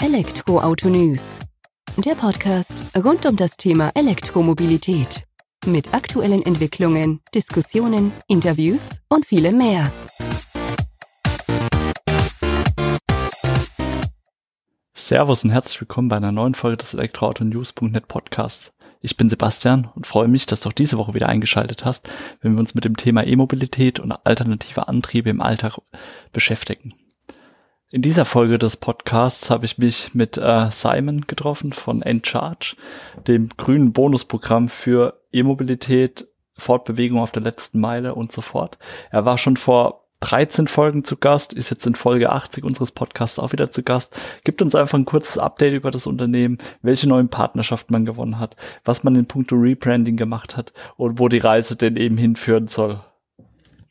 Elektroauto News. Der Podcast rund um das Thema Elektromobilität. Mit aktuellen Entwicklungen, Diskussionen, Interviews und vielem mehr. Servus und herzlich willkommen bei einer neuen Folge des Elektroauto-News.net Podcasts. Ich bin Sebastian und freue mich, dass du auch diese Woche wieder eingeschaltet hast, wenn wir uns mit dem Thema E-Mobilität und alternative Antriebe im Alltag beschäftigen. In dieser Folge des Podcasts habe ich mich mit äh, Simon getroffen von Encharge, dem grünen Bonusprogramm für E-Mobilität, Fortbewegung auf der letzten Meile und so fort. Er war schon vor 13 Folgen zu Gast, ist jetzt in Folge 80 unseres Podcasts auch wieder zu Gast. Gibt uns einfach ein kurzes Update über das Unternehmen, welche neuen Partnerschaften man gewonnen hat, was man in puncto Rebranding gemacht hat und wo die Reise denn eben hinführen soll.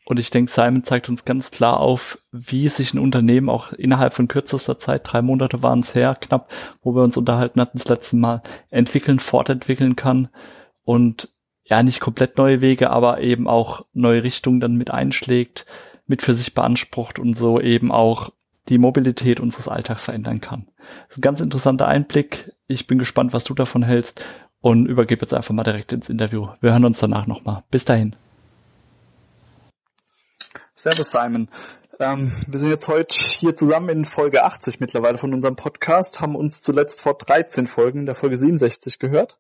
Und ich denke, Simon zeigt uns ganz klar auf, wie sich ein Unternehmen auch innerhalb von kürzester Zeit, drei Monate waren es her, knapp, wo wir uns unterhalten hatten das letzte Mal, entwickeln, fortentwickeln kann und ja, nicht komplett neue Wege, aber eben auch neue Richtungen dann mit einschlägt, mit für sich beansprucht und so eben auch die Mobilität unseres Alltags verändern kann. Ein ganz interessanter Einblick. Ich bin gespannt, was du davon hältst und übergebe jetzt einfach mal direkt ins Interview. Wir hören uns danach nochmal. Bis dahin. Servus Simon. Ähm, wir sind jetzt heute hier zusammen in Folge 80 mittlerweile von unserem Podcast, haben uns zuletzt vor 13 Folgen, der Folge 67 gehört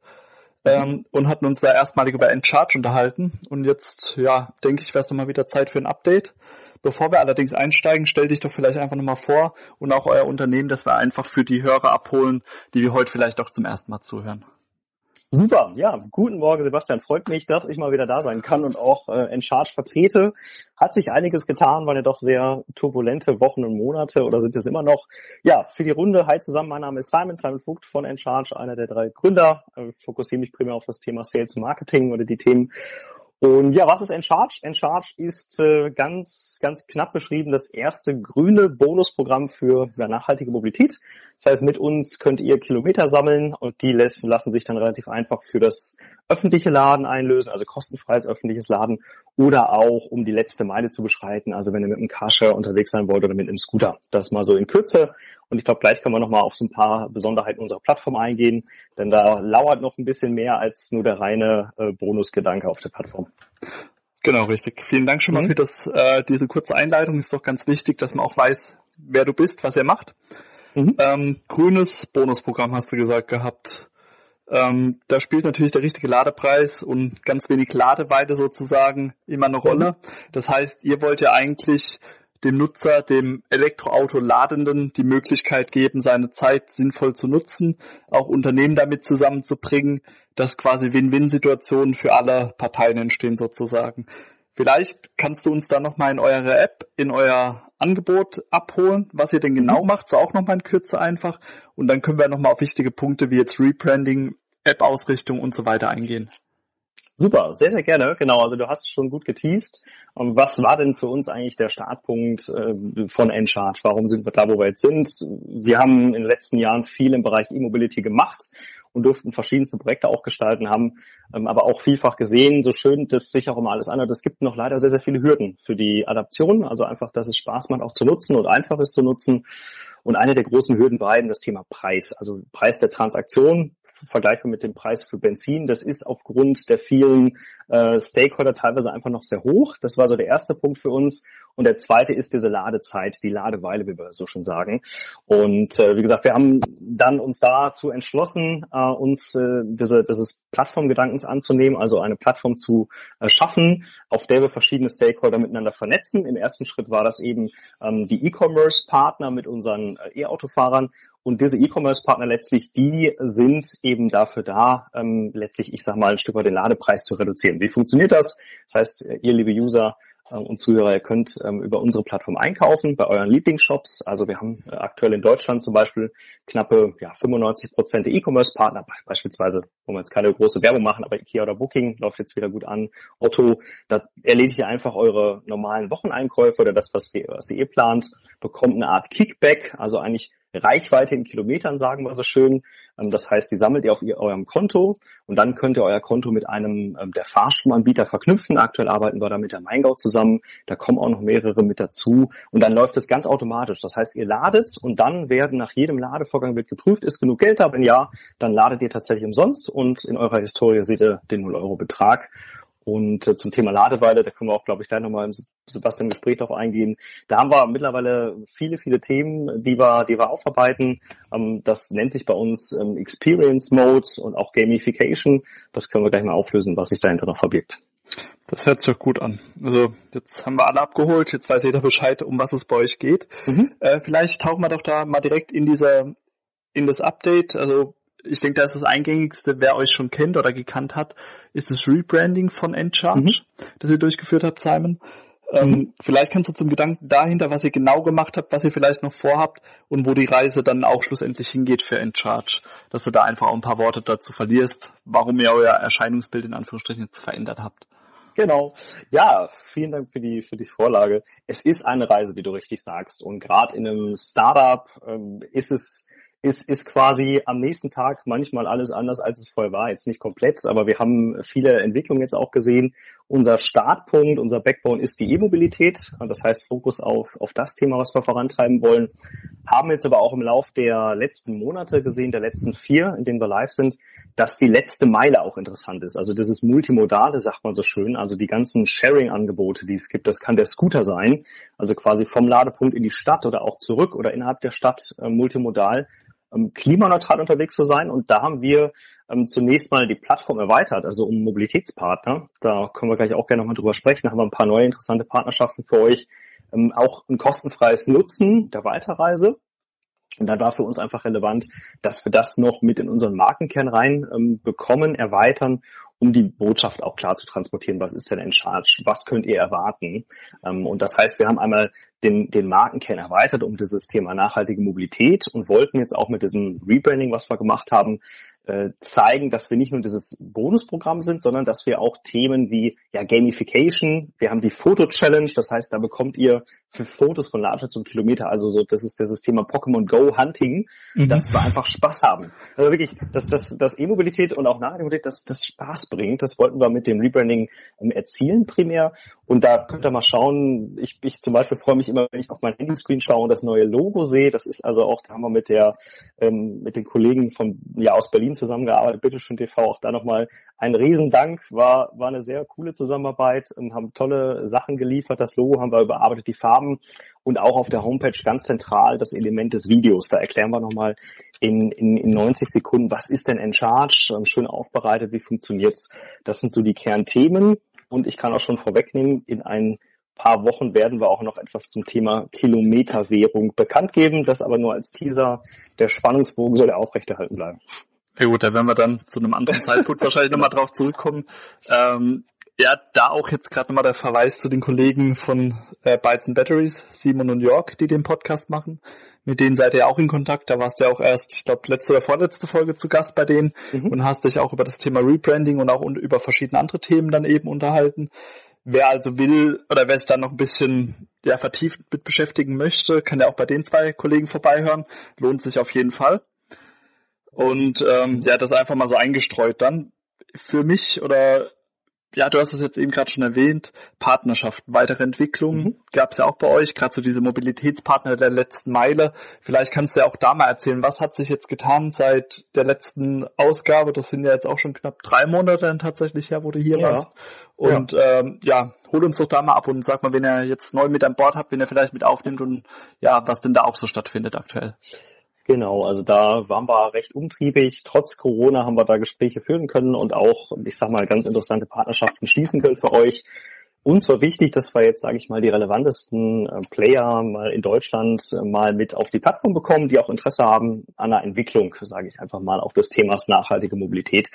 ähm, und hatten uns da erstmalig über Encharge unterhalten. Und jetzt, ja, denke ich, wäre es nochmal wieder Zeit für ein Update. Bevor wir allerdings einsteigen, stell dich doch vielleicht einfach nochmal vor und auch euer Unternehmen, dass wir einfach für die Hörer abholen, die wir heute vielleicht auch zum ersten Mal zuhören. Super, ja, guten Morgen Sebastian. Freut mich, dass ich mal wieder da sein kann und auch äh, Encharge vertrete. Hat sich einiges getan, waren ja doch sehr turbulente Wochen und Monate oder sind es immer noch. Ja, für die Runde, hi zusammen, mein Name ist Simon, Simon Vogt von Encharge, einer der drei Gründer. Ich äh, fokussiere mich primär auf das Thema Sales Marketing oder die Themen und ja, was ist Encharge? Encharge ist äh, ganz, ganz knapp beschrieben das erste grüne Bonusprogramm für ja, nachhaltige Mobilität. Das heißt, mit uns könnt ihr Kilometer sammeln und die lassen, lassen sich dann relativ einfach für das öffentliche Laden einlösen, also kostenfreies öffentliches Laden oder auch um die letzte Meile zu beschreiten, also wenn ihr mit einem Carsharer unterwegs sein wollt oder mit einem Scooter. Das mal so in Kürze. Und ich glaube, gleich können wir nochmal auf so ein paar Besonderheiten unserer Plattform eingehen, denn da lauert noch ein bisschen mehr als nur der reine äh, Bonusgedanke auf der Plattform. Genau, richtig. Vielen Dank schon mal mhm. für das, äh, diese kurze Einleitung. Ist doch ganz wichtig, dass man auch weiß, wer du bist, was er macht. Mhm. Ähm, grünes Bonusprogramm hast du gesagt gehabt. Ähm, da spielt natürlich der richtige Ladepreis und ganz wenig Ladeweite sozusagen immer eine Rolle. Das heißt, ihr wollt ja eigentlich dem Nutzer, dem Elektroauto Ladenden die Möglichkeit geben, seine Zeit sinnvoll zu nutzen, auch Unternehmen damit zusammenzubringen, dass quasi Win-Win-Situationen für alle Parteien entstehen sozusagen. Vielleicht kannst du uns da nochmal in eure App, in euer Angebot abholen, was ihr denn genau mhm. macht, so auch nochmal in Kürze einfach. Und dann können wir nochmal auf wichtige Punkte wie jetzt Rebranding, App-Ausrichtung und so weiter eingehen. Super, sehr, sehr gerne. Genau, also du hast schon gut geteased. Und was war denn für uns eigentlich der Startpunkt äh, von Encharge? Warum sind wir da, wo wir jetzt sind? Wir haben in den letzten Jahren viel im Bereich E-Mobility gemacht und durften verschiedenste Projekte auch gestalten, haben ähm, aber auch vielfach gesehen, so schön das sich auch immer alles anhört, es gibt noch leider sehr, sehr viele Hürden für die Adaption. Also einfach, dass es Spaß macht auch zu nutzen und einfach ist zu nutzen. Und eine der großen Hürden war eben das Thema Preis, also Preis der Transaktion vergleichbar mit dem Preis für Benzin. Das ist aufgrund der vielen äh, Stakeholder teilweise einfach noch sehr hoch. Das war so der erste Punkt für uns. Und der zweite ist diese Ladezeit, die Ladeweile, wie wir so schon sagen. Und äh, wie gesagt, wir haben dann uns dazu entschlossen, äh, uns äh, diese, dieses Plattformgedankens anzunehmen, also eine Plattform zu äh, schaffen, auf der wir verschiedene Stakeholder miteinander vernetzen. Im ersten Schritt war das eben ähm, die E-Commerce-Partner mit unseren äh, E-Autofahrern und diese E-Commerce-Partner letztlich, die sind eben dafür da, ähm, letztlich, ich sag mal, ein Stück weit den Ladepreis zu reduzieren. Wie funktioniert das? Das heißt, äh, ihr, liebe User und Zuhörer, ihr könnt ähm, über unsere Plattform einkaufen bei euren Lieblingsshops. Also wir haben äh, aktuell in Deutschland zum Beispiel knappe ja, 95 Prozent der E-Commerce-Partner, beispielsweise, wo wir jetzt keine große Werbung machen, aber Ikea oder Booking läuft jetzt wieder gut an. Otto, da erledigt ihr einfach eure normalen Wocheneinkäufe oder das, was ihr, was ihr eh plant, bekommt eine Art Kickback, also eigentlich Reichweite in Kilometern, sagen wir so schön. Ähm, das heißt, die sammelt ihr auf eurem Konto und dann könnt ihr euer Konto mit einem ähm, der Fahrstromanbieter verknüpfen. Aktuell arbeiten wir da mit der Maingau zusammen. Da kommen auch noch mehrere mit dazu und dann läuft das ganz automatisch. Das heißt, ihr ladet und dann werden nach jedem Ladevorgang wird geprüft, ist genug Geld da? Wenn ja, dann ladet ihr tatsächlich umsonst und in eurer Historie seht ihr den 0 Euro Betrag. Und äh, zum Thema Ladeweile, da können wir auch, glaube ich, gleich nochmal im Sebastian Gespräch drauf eingehen. Da haben wir mittlerweile viele, viele Themen, die wir, die wir aufarbeiten. Ähm, das nennt sich bei uns ähm, Experience Mode und auch Gamification. Das können wir gleich mal auflösen, was sich dahinter noch verbirgt. Das hört sich doch gut an. Also jetzt haben wir alle abgeholt, jetzt weiß jeder Bescheid, um was es bei euch geht. Mhm. Äh, vielleicht tauchen wir doch da mal direkt in dieser in das Update. Also ich denke, das ist das eingängigste, wer euch schon kennt oder gekannt hat, ist das Rebranding von Encharge, mhm. das ihr durchgeführt habt, Simon. Ähm, mhm. Vielleicht kannst du zum Gedanken dahinter, was ihr genau gemacht habt, was ihr vielleicht noch vorhabt und wo die Reise dann auch schlussendlich hingeht für Encharge, dass du da einfach auch ein paar Worte dazu verlierst, warum ihr euer Erscheinungsbild in Anführungsstrichen jetzt verändert habt. Genau. Ja, vielen Dank für die, für die Vorlage. Es ist eine Reise, wie du richtig sagst. Und gerade in einem Startup ähm, ist es ist, ist quasi am nächsten Tag manchmal alles anders, als es vorher war. Jetzt nicht komplett, aber wir haben viele Entwicklungen jetzt auch gesehen. Unser Startpunkt, unser Backbone ist die E-Mobilität. Das heißt Fokus auf, auf das Thema, was wir vorantreiben wollen. Haben jetzt aber auch im Lauf der letzten Monate gesehen, der letzten vier, in denen wir live sind, dass die letzte Meile auch interessant ist. Also das ist Multimodale, sagt man so schön. Also die ganzen Sharing-Angebote, die es gibt, das kann der Scooter sein. Also quasi vom Ladepunkt in die Stadt oder auch zurück oder innerhalb der Stadt äh, multimodal ähm, klimaneutral unterwegs zu sein. Und da haben wir ähm, zunächst mal die Plattform erweitert, also um Mobilitätspartner. Da können wir gleich auch gerne nochmal drüber sprechen. Da haben wir ein paar neue interessante Partnerschaften für euch. Ähm, auch ein kostenfreies Nutzen der Weiterreise. Und dann war für uns einfach relevant, dass wir das noch mit in unseren Markenkern rein ähm, erweitern um die Botschaft auch klar zu transportieren, was ist denn in Charge, was könnt ihr erwarten. Ähm, und das heißt, wir haben einmal den, den Markenkern erweitert um dieses Thema nachhaltige Mobilität und wollten jetzt auch mit diesem Rebranding, was wir gemacht haben, äh, zeigen, dass wir nicht nur dieses Bonusprogramm sind, sondern dass wir auch Themen wie ja, Gamification, wir haben die Foto-Challenge, das heißt, da bekommt ihr für Fotos von Ladestation zum Kilometer, also so, das ist dieses Thema Pokémon Go Hunting, mhm. dass wir einfach Spaß haben. Also wirklich, dass das, das E-Mobilität und auch Nachhaltigkeit, dass das Spaß bringt, das wollten wir mit dem Rebranding ähm, erzielen primär. Und da könnt ihr mal schauen, ich, ich zum Beispiel freue mich immer, wenn ich auf mein Handyscreen schaue und das neue Logo sehe. Das ist also auch, da haben wir mit der, ähm, mit den Kollegen von, ja, aus Berlin zusammengearbeitet, bitteschön TV, auch da nochmal ein Riesendank, war, war eine sehr coole Zusammenarbeit, und haben tolle Sachen geliefert, das Logo haben wir überarbeitet, die Farben und auch auf der Homepage ganz zentral das Element des Videos. Da erklären wir nochmal in, in, in 90 Sekunden, was ist denn Encharge, schön aufbereitet, wie funktioniert's. Das sind so die Kernthemen und ich kann auch schon vorwegnehmen, in ein paar Wochen werden wir auch noch etwas zum Thema Kilometerwährung bekannt geben. Das aber nur als Teaser. Der Spannungsbogen soll ja aufrechterhalten bleiben. Ja gut, da werden wir dann zu einem anderen Zeitpunkt wahrscheinlich nochmal drauf zurückkommen. Ähm, ja, da auch jetzt gerade nochmal der Verweis zu den Kollegen von äh, Bytes and Batteries, Simon und York, die den Podcast machen. Mit denen seid ihr auch in Kontakt. Da warst du ja auch erst, ich glaube, letzte oder vorletzte Folge zu Gast bei denen mhm. und hast dich auch über das Thema Rebranding und auch über verschiedene andere Themen dann eben unterhalten. Wer also will oder wer sich dann noch ein bisschen ja, vertieft mit beschäftigen möchte, kann ja auch bei den zwei Kollegen vorbeihören. Lohnt sich auf jeden Fall. Und ähm, ja, das einfach mal so eingestreut dann. Für mich oder ja, du hast es jetzt eben gerade schon erwähnt, Partnerschaften, weitere Entwicklungen mhm. gab es ja auch bei euch, gerade so diese Mobilitätspartner der letzten Meile. Vielleicht kannst du ja auch da mal erzählen, was hat sich jetzt getan seit der letzten Ausgabe? Das sind ja jetzt auch schon knapp drei Monate dann tatsächlich her, wo du hier ja. warst. Und ja. Ähm, ja, hol uns doch da mal ab und sag mal, wenn ihr jetzt neu mit an Bord habt, wenn ihr vielleicht mit aufnimmt und ja, was denn da auch so stattfindet aktuell. Genau, also da waren wir recht umtriebig. Trotz Corona haben wir da Gespräche führen können und auch, ich sag mal, ganz interessante Partnerschaften schließen können für euch. Uns war wichtig, dass wir jetzt, sage ich mal, die relevantesten äh, Player mal in Deutschland äh, mal mit auf die Plattform bekommen, die auch Interesse haben an der Entwicklung, sage ich einfach mal, auch des Themas nachhaltige Mobilität.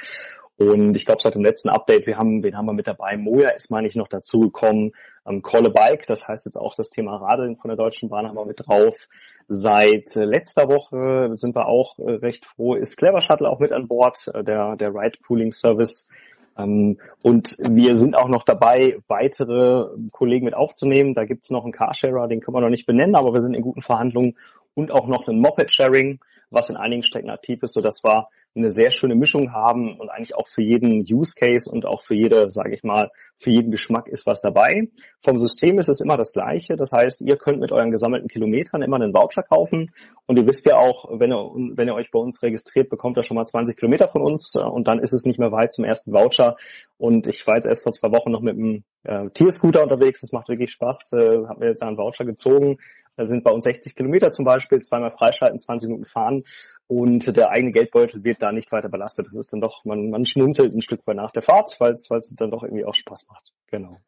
Und ich glaube, seit dem letzten Update, wir haben, wen haben wir mit dabei? Moja ist, meine ich, noch dazu gekommen. Ähm, Call a Bike, das heißt jetzt auch das Thema Radeln von der Deutschen Bahn haben wir mit drauf. Seit äh, letzter Woche sind wir auch äh, recht froh, ist Clever Shuttle auch mit an Bord, äh, der, der Ride Pooling Service. Ähm, und wir sind auch noch dabei, weitere Kollegen mit aufzunehmen. Da gibt's noch einen Carsharer, den können wir noch nicht benennen, aber wir sind in guten Verhandlungen und auch noch ein Moped-Sharing, was in einigen Strecken aktiv ist, sodass wir eine sehr schöne Mischung haben und eigentlich auch für jeden Use Case und auch für jede, sage ich mal, für jeden Geschmack ist was dabei. Vom System ist es immer das gleiche. Das heißt, ihr könnt mit euren gesammelten Kilometern immer einen Voucher kaufen und ihr wisst ja auch, wenn ihr, wenn ihr euch bei uns registriert, bekommt ihr schon mal 20 Kilometer von uns und dann ist es nicht mehr weit zum ersten Voucher. Und ich war jetzt erst vor zwei Wochen noch mit einem äh, Tierscooter unterwegs. Das macht wirklich Spaß. Äh, hab mir da einen Voucher gezogen da sind bei uns 60 Kilometer zum Beispiel, zweimal freischalten, 20 Minuten fahren und der eigene Geldbeutel wird da nicht weiter belastet. Das ist dann doch, man, man schmunzelt ein Stück weit nach der Fahrt, weil es dann doch irgendwie auch Spaß macht. Genau.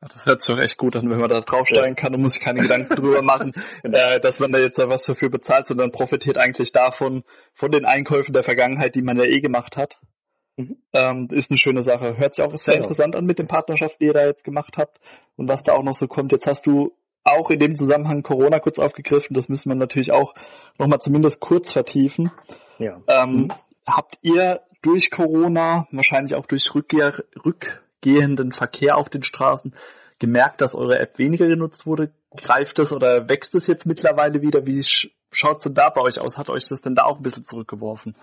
das hört sich echt gut an, wenn man da draufsteigen kann und muss sich keine Gedanken drüber machen, äh, dass man da jetzt da was dafür bezahlt, sondern profitiert eigentlich davon, von den Einkäufen der Vergangenheit, die man ja eh gemacht hat. Mhm. Ähm, ist eine schöne Sache. Hört sich auch sehr genau. interessant an mit den Partnerschaften, die ihr da jetzt gemacht habt und was da auch noch so kommt. Jetzt hast du auch in dem Zusammenhang Corona kurz aufgegriffen. Das müssen wir natürlich auch nochmal zumindest kurz vertiefen. Ja. Ähm, mhm. Habt ihr durch Corona, wahrscheinlich auch durch Rückkehr, rückgehenden Verkehr auf den Straßen, gemerkt, dass eure App weniger genutzt wurde? Greift es oder wächst es jetzt mittlerweile wieder? Wie schaut es denn da bei euch aus? Hat euch das denn da auch ein bisschen zurückgeworfen?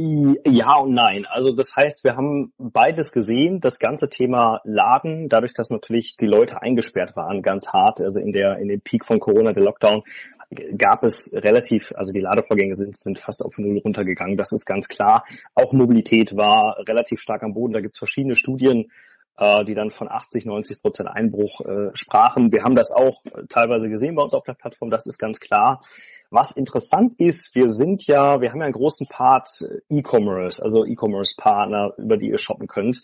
Ja und nein. Also das heißt, wir haben beides gesehen. Das ganze Thema Laden, dadurch, dass natürlich die Leute eingesperrt waren, ganz hart, also in der in dem Peak von Corona, der Lockdown, gab es relativ, also die Ladevorgänge sind, sind fast auf Null runtergegangen. Das ist ganz klar. Auch Mobilität war relativ stark am Boden. Da gibt es verschiedene Studien, äh, die dann von 80, 90 Prozent Einbruch äh, sprachen. Wir haben das auch teilweise gesehen bei uns auf der Plattform. Das ist ganz klar. Was interessant ist, wir sind ja, wir haben ja einen großen Part äh, E-Commerce, also E-Commerce-Partner, über die ihr shoppen könnt.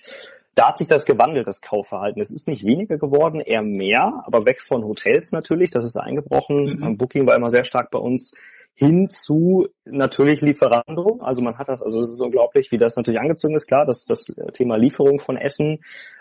Da hat sich das gewandelt, das Kaufverhalten. Es ist nicht weniger geworden, eher mehr, aber weg von Hotels natürlich, das ist eingebrochen. Mhm. Booking war immer sehr stark bei uns hin zu natürlich Lieferando. Also man hat das, also es ist unglaublich, wie das natürlich angezogen ist, klar, das, das Thema Lieferung von Essen,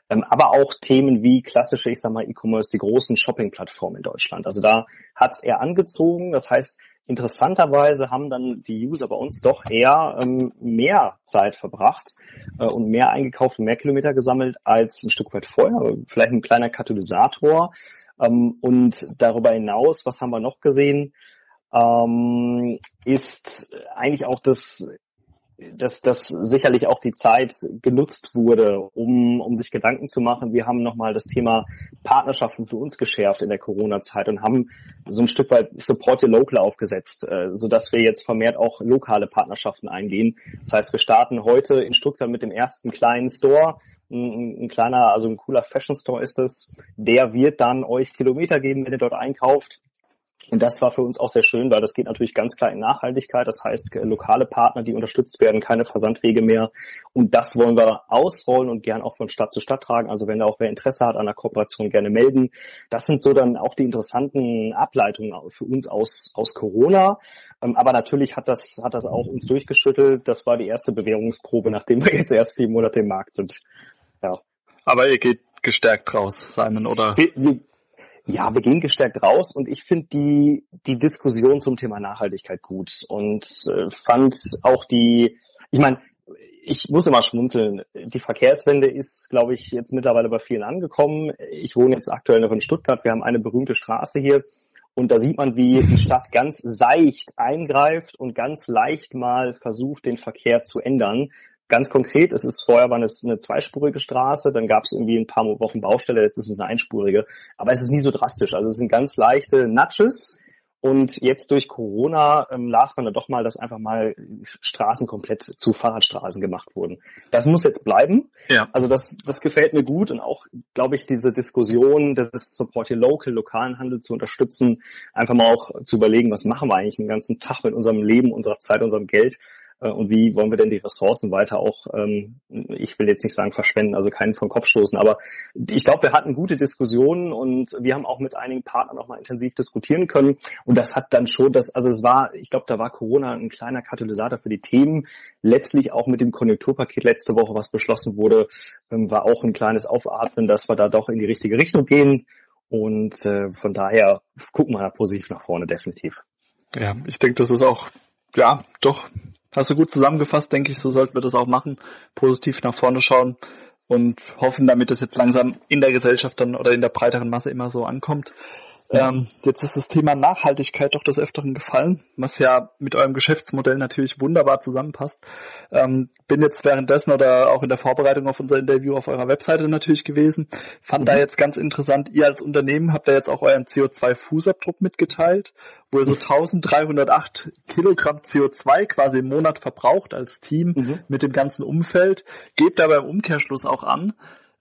ähm, aber auch Themen wie klassische, ich sag mal, E-Commerce, die großen Shopping-Plattformen in Deutschland. Also da hat es eher angezogen. Das heißt, Interessanterweise haben dann die User bei uns doch eher ähm, mehr Zeit verbracht äh, und mehr eingekauft und mehr Kilometer gesammelt als ein Stück weit vorher. Vielleicht ein kleiner Katalysator. Ähm, und darüber hinaus, was haben wir noch gesehen, ähm, ist eigentlich auch das dass, dass sicherlich auch die Zeit genutzt wurde, um, um sich Gedanken zu machen. Wir haben nochmal das Thema Partnerschaften für uns geschärft in der Corona-Zeit und haben so ein Stück weit Support Your Local aufgesetzt, äh, sodass wir jetzt vermehrt auch lokale Partnerschaften eingehen. Das heißt, wir starten heute in Stuttgart mit dem ersten kleinen Store, ein, ein, kleiner, also ein cooler Fashion Store ist es. Der wird dann euch Kilometer geben, wenn ihr dort einkauft. Und das war für uns auch sehr schön, weil das geht natürlich ganz klar in Nachhaltigkeit. Das heißt, äh, lokale Partner, die unterstützt werden, keine Versandwege mehr. Und das wollen wir ausrollen und gern auch von Stadt zu Stadt tragen. Also wenn da auch wer Interesse hat an der Kooperation, gerne melden. Das sind so dann auch die interessanten Ableitungen für uns aus, aus Corona. Ähm, aber natürlich hat das, hat das auch uns durchgeschüttelt. Das war die erste Bewährungsprobe, nachdem wir jetzt erst vier Monate im Markt sind. Ja. Aber ihr geht gestärkt raus, Simon, oder? Wir, wir, ja, wir gehen gestärkt raus und ich finde die, die Diskussion zum Thema Nachhaltigkeit gut und äh, fand auch die, ich meine, ich muss immer schmunzeln. Die Verkehrswende ist, glaube ich, jetzt mittlerweile bei vielen angekommen. Ich wohne jetzt aktuell noch in Stuttgart. Wir haben eine berühmte Straße hier. Und da sieht man, wie die Stadt ganz seicht eingreift und ganz leicht mal versucht, den Verkehr zu ändern. Ganz konkret, es ist vorher war es eine zweispurige Straße, dann gab es irgendwie ein paar Wochen Baustelle, jetzt ist es eine einspurige. Aber es ist nie so drastisch. Also es sind ganz leichte Nudges. Und jetzt durch Corona ähm, las man dann doch mal, dass einfach mal Straßen komplett zu Fahrradstraßen gemacht wurden. Das muss jetzt bleiben. Ja. Also das, das gefällt mir gut und auch, glaube ich, diese Diskussion, das Support hier Local, lokalen Handel zu unterstützen, einfach mal auch zu überlegen, was machen wir eigentlich den ganzen Tag mit unserem Leben, unserer Zeit, unserem Geld und wie wollen wir denn die Ressourcen weiter auch, ähm, ich will jetzt nicht sagen verschwenden, also keinen vom Kopf stoßen, aber ich glaube, wir hatten gute Diskussionen und wir haben auch mit einigen Partnern auch mal intensiv diskutieren können und das hat dann schon, das, also es war, ich glaube, da war Corona ein kleiner Katalysator für die Themen. Letztlich auch mit dem Konjunkturpaket letzte Woche, was beschlossen wurde, ähm, war auch ein kleines Aufatmen, dass wir da doch in die richtige Richtung gehen und äh, von daher gucken wir da positiv nach vorne, definitiv. Ja, ich denke, das ist auch ja, doch Hast du gut zusammengefasst, denke ich, so sollten wir das auch machen. Positiv nach vorne schauen und hoffen, damit das jetzt langsam in der Gesellschaft dann oder in der breiteren Masse immer so ankommt. Ähm, jetzt ist das Thema Nachhaltigkeit doch des Öfteren gefallen, was ja mit eurem Geschäftsmodell natürlich wunderbar zusammenpasst. Ähm, bin jetzt währenddessen oder auch in der Vorbereitung auf unser Interview auf eurer Webseite natürlich gewesen. Fand mhm. da jetzt ganz interessant, ihr als Unternehmen habt da jetzt auch euren CO2-Fußabdruck mitgeteilt, wo ihr so 1308 Kilogramm CO2 quasi im Monat verbraucht als Team mhm. mit dem ganzen Umfeld. Gebt aber im Umkehrschluss auch an,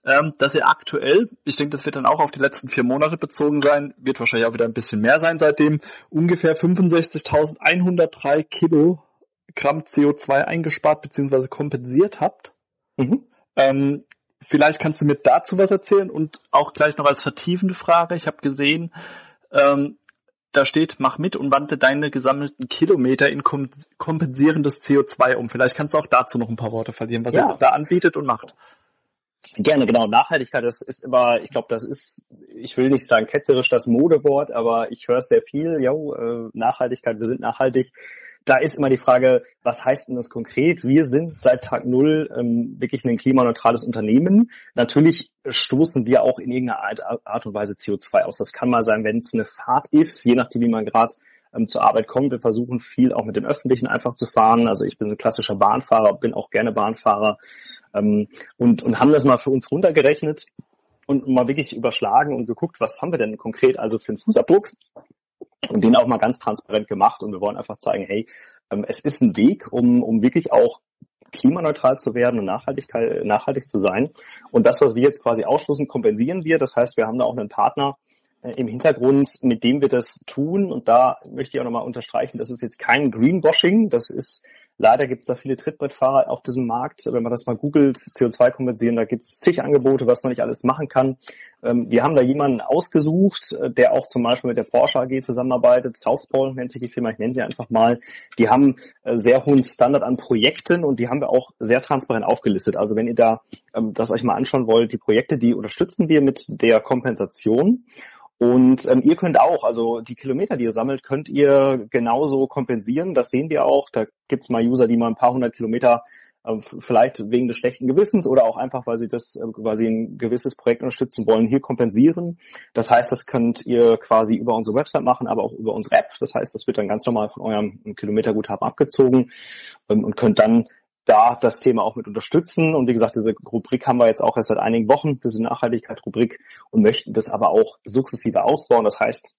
ähm, dass ihr aktuell, ich denke, das wird dann auch auf die letzten vier Monate bezogen sein, wird wahrscheinlich auch wieder ein bisschen mehr sein seitdem, ungefähr 65.103 Kilogramm CO2 eingespart bzw. kompensiert habt. Mhm. Ähm, vielleicht kannst du mir dazu was erzählen und auch gleich noch als vertiefende Frage. Ich habe gesehen, ähm, da steht, mach mit und wandle deine gesammelten Kilometer in kompensierendes CO2 um. Vielleicht kannst du auch dazu noch ein paar Worte verlieren, was ja. ihr da anbietet und macht. Gerne, genau. Nachhaltigkeit, das ist immer, ich glaube, das ist, ich will nicht sagen ketzerisch das Modewort, aber ich höre es sehr viel, ja, äh, Nachhaltigkeit, wir sind nachhaltig. Da ist immer die Frage, was heißt denn das konkret? Wir sind seit Tag Null ähm, wirklich ein klimaneutrales Unternehmen. Natürlich stoßen wir auch in irgendeiner Art, und Weise CO2 aus. Das kann mal sein, wenn es eine Fahrt ist, je nachdem, wie man gerade ähm, zur Arbeit kommt. Wir versuchen viel auch mit dem Öffentlichen einfach zu fahren. Also ich bin ein klassischer Bahnfahrer, bin auch gerne Bahnfahrer ähm, und, und haben das mal für uns runtergerechnet und mal wirklich überschlagen und geguckt, was haben wir denn konkret also für einen Fußabdruck und den auch mal ganz transparent gemacht und wir wollen einfach zeigen, hey, ähm, es ist ein Weg, um, um wirklich auch klimaneutral zu werden und Nachhaltigkeit, nachhaltig zu sein. Und das, was wir jetzt quasi ausschließen, kompensieren wir. Das heißt, wir haben da auch einen Partner äh, im Hintergrund, mit dem wir das tun. Und da möchte ich auch nochmal unterstreichen, das ist jetzt kein Greenwashing. Das ist Leider gibt es da viele Trittbrettfahrer auf diesem Markt. Wenn man das mal googelt, CO2 kompensieren, da gibt es zig Angebote, was man nicht alles machen kann. Ähm, wir haben da jemanden ausgesucht, äh, der auch zum Beispiel mit der Porsche AG zusammenarbeitet. Southpole nennt sich die Firma, ich nenne sie einfach mal. Die haben äh, sehr hohen Standard an Projekten und die haben wir auch sehr transparent aufgelistet. Also wenn ihr da ähm, das euch mal anschauen wollt, die Projekte, die unterstützen wir mit der Kompensation. Und ähm, ihr könnt auch, also die Kilometer, die ihr sammelt, könnt ihr genauso kompensieren. Das sehen wir auch. Da gibt es mal User, die mal ein paar hundert Kilometer äh, vielleicht wegen des schlechten Gewissens oder auch einfach, weil sie das, äh, weil sie ein gewisses Projekt unterstützen wollen, hier kompensieren. Das heißt, das könnt ihr quasi über unsere Website machen, aber auch über unsere App. Das heißt, das wird dann ganz normal von eurem Kilometerguthaben abgezogen ähm, und könnt dann da das Thema auch mit unterstützen. Und wie gesagt, diese Rubrik haben wir jetzt auch erst seit einigen Wochen, diese Nachhaltigkeit-Rubrik, und möchten das aber auch sukzessive ausbauen. Das heißt,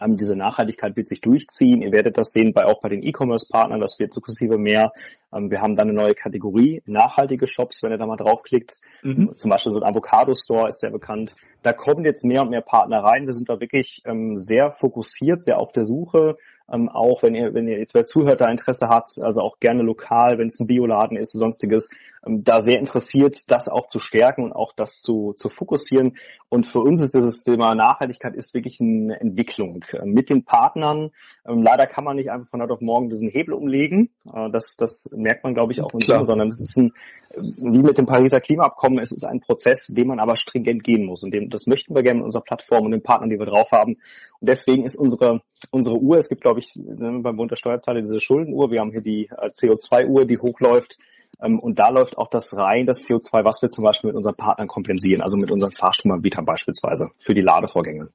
ähm, diese Nachhaltigkeit wird sich durchziehen. Ihr werdet das sehen bei auch bei den E-Commerce-Partnern, das wird sukzessive mehr. Ähm, wir haben dann eine neue Kategorie, nachhaltige Shops, wenn ihr da mal draufklickt. Mhm. Zum Beispiel so ein Avocado-Store ist sehr bekannt. Da kommen jetzt mehr und mehr Partner rein. Wir sind da wirklich ähm, sehr fokussiert, sehr auf der Suche. Ähm, auch wenn ihr, wenn ihr jetzt wer zuhört, da Interesse hat, also auch gerne lokal, wenn es ein Bioladen ist, sonstiges, da sehr interessiert, das auch zu stärken und auch das zu, zu fokussieren. Und für uns ist dieses Thema Nachhaltigkeit ist wirklich eine Entwicklung äh, mit den Partnern. Ähm, leider kann man nicht einfach von heute auf morgen diesen Hebel umlegen. Äh, das, das merkt man, glaube ich, auch nicht, sondern es ist ein, wie mit dem Pariser Klimaabkommen, es ist ein Prozess, den man aber stringent gehen muss. Und dem, das möchten wir gerne mit unserer Plattform und den Partnern, die wir drauf haben. Und deswegen ist unsere, unsere Uhr, es gibt, glaube ich, beim Bund der Steuerzahler diese Schuldenuhr. Wir haben hier die äh, CO2-Uhr, die hochläuft ähm, und da läuft auch das rein, das CO2, was wir zum Beispiel mit unseren Partnern kompensieren, also mit unseren Fahrstromanbietern beispielsweise für die Ladevorgänge.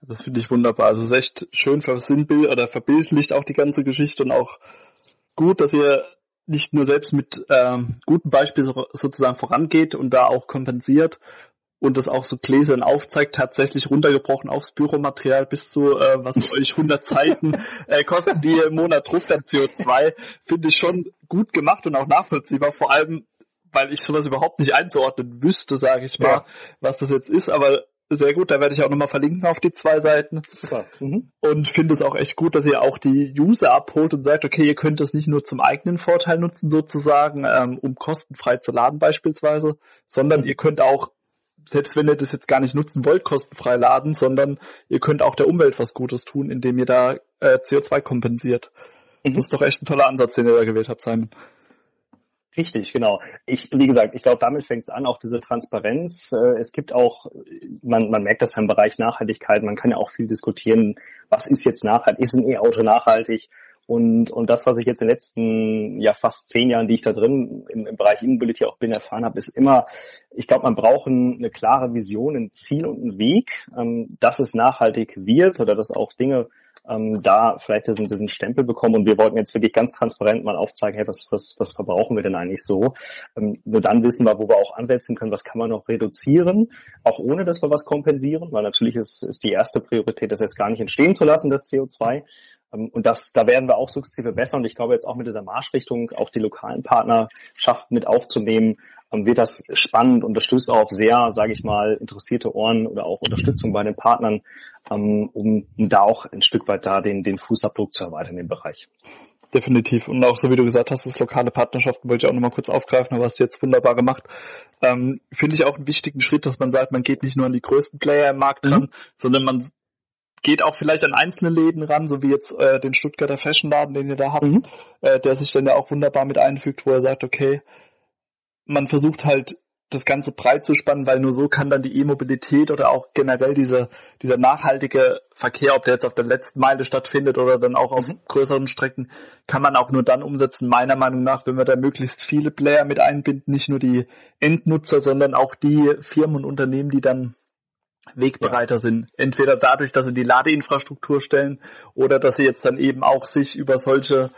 Das finde ich wunderbar. Also es ist echt schön versinnbild oder verbildlicht auch die ganze Geschichte und auch gut, dass ihr nicht nur selbst mit ähm, gutem Beispiel sozusagen vorangeht und da auch kompensiert, und das auch so gläsern aufzeigt, tatsächlich runtergebrochen aufs Büromaterial bis zu, äh, was euch 100 Seiten äh, kosten, die im Monat druckt dann CO2, finde ich schon gut gemacht und auch nachvollziehbar, vor allem, weil ich sowas überhaupt nicht einzuordnen wüsste, sage ich mal, ja. was das jetzt ist, aber sehr gut, da werde ich auch nochmal verlinken auf die zwei Seiten. Mhm. Und finde es auch echt gut, dass ihr auch die User abholt und sagt, okay, ihr könnt das nicht nur zum eigenen Vorteil nutzen sozusagen, ähm, um kostenfrei zu laden beispielsweise, sondern ihr könnt auch selbst wenn ihr das jetzt gar nicht nutzen wollt, kostenfrei laden, sondern ihr könnt auch der Umwelt was Gutes tun, indem ihr da äh, CO2 kompensiert. Mhm. Das ist doch echt ein toller Ansatz, den ihr da gewählt habt, Simon. Richtig, genau. Ich, wie gesagt, ich glaube, damit fängt es an, auch diese Transparenz. Äh, es gibt auch, man, man merkt das ja im Bereich Nachhaltigkeit, man kann ja auch viel diskutieren, was ist jetzt nachhaltig, ist ein E-Auto nachhaltig? Und, und das, was ich jetzt in den letzten ja fast zehn Jahren, die ich da drin im, im Bereich E-Mobility auch bin, erfahren habe, ist immer, ich glaube, man braucht eine klare Vision, ein Ziel und einen Weg, ähm, dass es nachhaltig wird oder dass auch Dinge ähm, da vielleicht diesen, diesen Stempel bekommen. Und wir wollten jetzt wirklich ganz transparent mal aufzeigen, hey, was, was, was verbrauchen wir denn eigentlich so? Ähm, nur dann wissen wir, wo wir auch ansetzen können, was kann man noch reduzieren, auch ohne, dass wir was kompensieren, weil natürlich ist, ist die erste Priorität, das jetzt gar nicht entstehen zu lassen, das CO2. Ähm, und das, da werden wir auch sukzessive besser. Und ich glaube jetzt auch mit dieser Marschrichtung, auch die lokalen Partnerschaften mit aufzunehmen, ähm, wird das spannend und das stößt auch auf sehr, sage ich mal, interessierte Ohren oder auch Unterstützung bei den Partnern, ähm, um, da auch ein Stück weit da den, den Fußabdruck zu erweitern in dem Bereich. Definitiv. Und auch so wie du gesagt hast, das lokale Partnerschaften wollte ich auch nochmal kurz aufgreifen, aber hast du jetzt wunderbar gemacht. Ähm, Finde ich auch einen wichtigen Schritt, dass man sagt, man geht nicht nur an die größten Player im Markt ran, mhm. sondern man geht auch vielleicht an einzelne Läden ran, so wie jetzt äh, den Stuttgarter Fashionladen, den ihr da habt, mhm. äh, der sich dann ja auch wunderbar mit einfügt, wo er sagt, okay, man versucht halt das Ganze breit zu spannen, weil nur so kann dann die E-Mobilität oder auch generell dieser, dieser nachhaltige Verkehr, ob der jetzt auf der letzten Meile stattfindet oder dann auch auf mhm. größeren Strecken, kann man auch nur dann umsetzen, meiner Meinung nach, wenn wir da möglichst viele Player mit einbinden, nicht nur die Endnutzer, sondern auch die Firmen und Unternehmen, die dann Wegbereiter ja. sind. Entweder dadurch, dass sie die Ladeinfrastruktur stellen oder dass sie jetzt dann eben auch sich über solche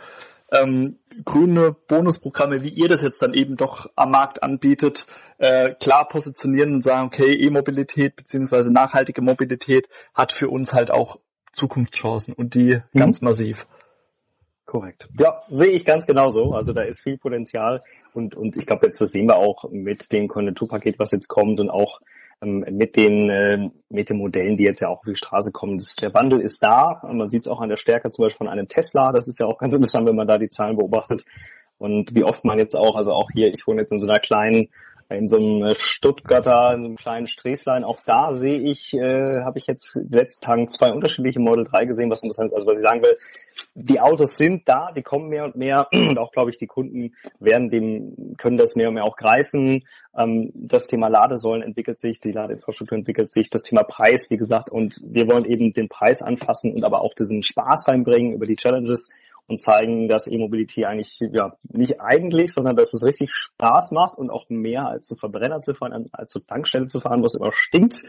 ähm, grüne Bonusprogramme, wie ihr das jetzt dann eben doch am Markt anbietet, äh, klar positionieren und sagen, okay, E-Mobilität beziehungsweise nachhaltige Mobilität hat für uns halt auch Zukunftschancen und die mhm. ganz massiv. Korrekt. Ja, sehe ich ganz genauso. Also da ist viel Potenzial und, und ich glaube, jetzt das sehen wir auch mit dem Konjunkturpaket, was jetzt kommt und auch ähm, mit den äh, mit den Modellen, die jetzt ja auch auf die Straße kommen. Das, der Wandel ist da. Man sieht es auch an der Stärke zum Beispiel von einem Tesla. Das ist ja auch ganz interessant, wenn man da die Zahlen beobachtet. Und wie oft man jetzt auch, also auch hier, ich wohne jetzt in so einer kleinen in so einem äh, Stuttgarter, in so einem kleinen Sträßlein, auch da sehe ich, äh, habe ich jetzt letzten Tagen zwei unterschiedliche Model 3 gesehen, was interessant ist. Also was ich sagen will, die Autos sind da, die kommen mehr und mehr und auch, glaube ich, die Kunden werden dem, können das mehr und mehr auch greifen. Ähm, das Thema Ladesäulen entwickelt sich, die Ladeinfrastruktur entwickelt sich, das Thema Preis, wie gesagt, und wir wollen eben den Preis anfassen und aber auch diesen Spaß reinbringen über die Challenges und zeigen, dass E-Mobility eigentlich, ja, nicht eigentlich, sondern dass es richtig Spaß macht und auch mehr als zu Verbrenner zu fahren, als zur Tankstelle zu fahren, wo es immer stinkt,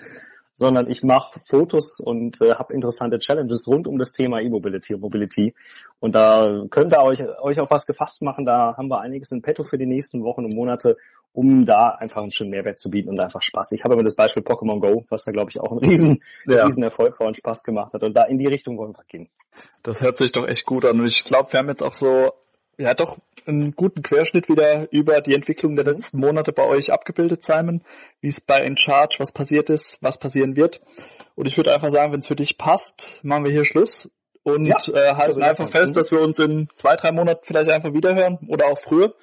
sondern ich mache Fotos und äh, habe interessante Challenges rund um das Thema E-Mobility und Mobility. Und da könnt ihr euch, euch auf was gefasst machen. Da haben wir einiges in petto für die nächsten Wochen und Monate, um da einfach einen schönen Mehrwert zu bieten und einfach Spaß. Ich habe immer das Beispiel Pokémon Go, was da glaube ich auch ein riesen, ja. riesen Erfolg war und Spaß gemacht hat. Und da in die Richtung wollen wir gehen. Das hört sich doch echt gut an. Und ich glaube, wir haben jetzt auch so ja doch einen guten Querschnitt wieder über die Entwicklung der letzten Monate bei euch abgebildet, Simon, wie es bei Encharge, was passiert ist, was passieren wird. Und ich würde einfach sagen, wenn es für dich passt, machen wir hier Schluss und ja, äh, halten einfach fest, dass wir uns in zwei, drei Monaten vielleicht einfach wiederhören oder auch früher.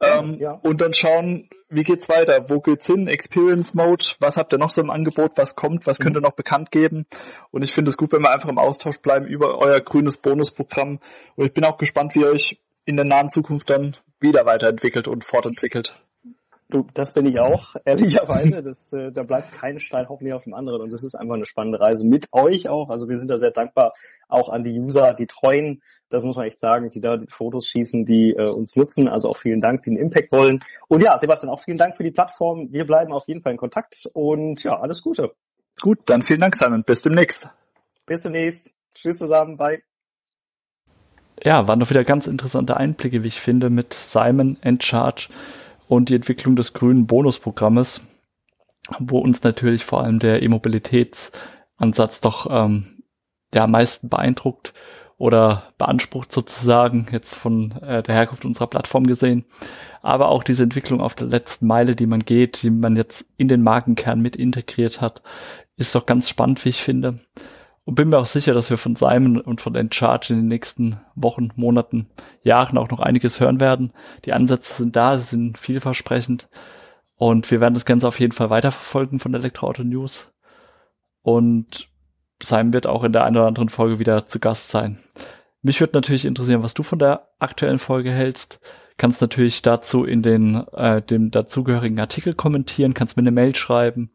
Ähm, ja. Und dann schauen, wie geht's weiter? Wo geht's hin? Experience Mode? Was habt ihr noch so im Angebot? Was kommt? Was könnt ihr noch bekannt geben? Und ich finde es gut, wenn wir einfach im Austausch bleiben über euer grünes Bonusprogramm. Und ich bin auch gespannt, wie ihr euch in der nahen Zukunft dann wieder weiterentwickelt und fortentwickelt. Du, das bin ich auch, ehrlicherweise. Das, äh, da bleibt kein Stein hoffentlich auf dem anderen und das ist einfach eine spannende Reise mit euch auch. Also wir sind da sehr dankbar auch an die User, die treuen, das muss man echt sagen, die da die Fotos schießen, die äh, uns nutzen. Also auch vielen Dank, die einen Impact wollen. Und ja, Sebastian, auch vielen Dank für die Plattform. Wir bleiben auf jeden Fall in Kontakt und ja, alles Gute. Gut, dann vielen Dank, Simon. Bis demnächst. Bis demnächst. Tschüss zusammen. Bye. Ja, waren doch wieder ganz interessante Einblicke, wie ich finde, mit Simon and Charge und die Entwicklung des grünen Bonusprogrammes, wo uns natürlich vor allem der E-Mobilitätsansatz doch ähm, der am meisten beeindruckt oder beansprucht sozusagen, jetzt von äh, der Herkunft unserer Plattform gesehen. Aber auch diese Entwicklung auf der letzten Meile, die man geht, die man jetzt in den Markenkern mit integriert hat, ist doch ganz spannend, wie ich finde. Und bin mir auch sicher, dass wir von Simon und von Encharge in den nächsten Wochen, Monaten, Jahren auch noch einiges hören werden. Die Ansätze sind da, sie sind vielversprechend. Und wir werden das Ganze auf jeden Fall weiterverfolgen von Elektroauto News. Und Simon wird auch in der einen oder anderen Folge wieder zu Gast sein. Mich würde natürlich interessieren, was du von der aktuellen Folge hältst. Kannst natürlich dazu in den äh, dem dazugehörigen Artikel kommentieren, kannst mir eine Mail schreiben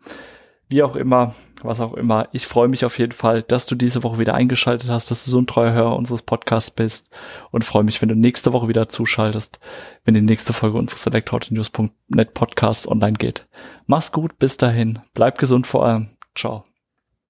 wie auch immer, was auch immer. Ich freue mich auf jeden Fall, dass du diese Woche wieder eingeschaltet hast, dass du so ein treuer Hörer unseres Podcasts bist und freue mich, wenn du nächste Woche wieder zuschaltest, wenn die nächste Folge unseres Elektroautonews.net Podcast online geht. Mach's gut, bis dahin, bleib gesund vor allem. Ciao.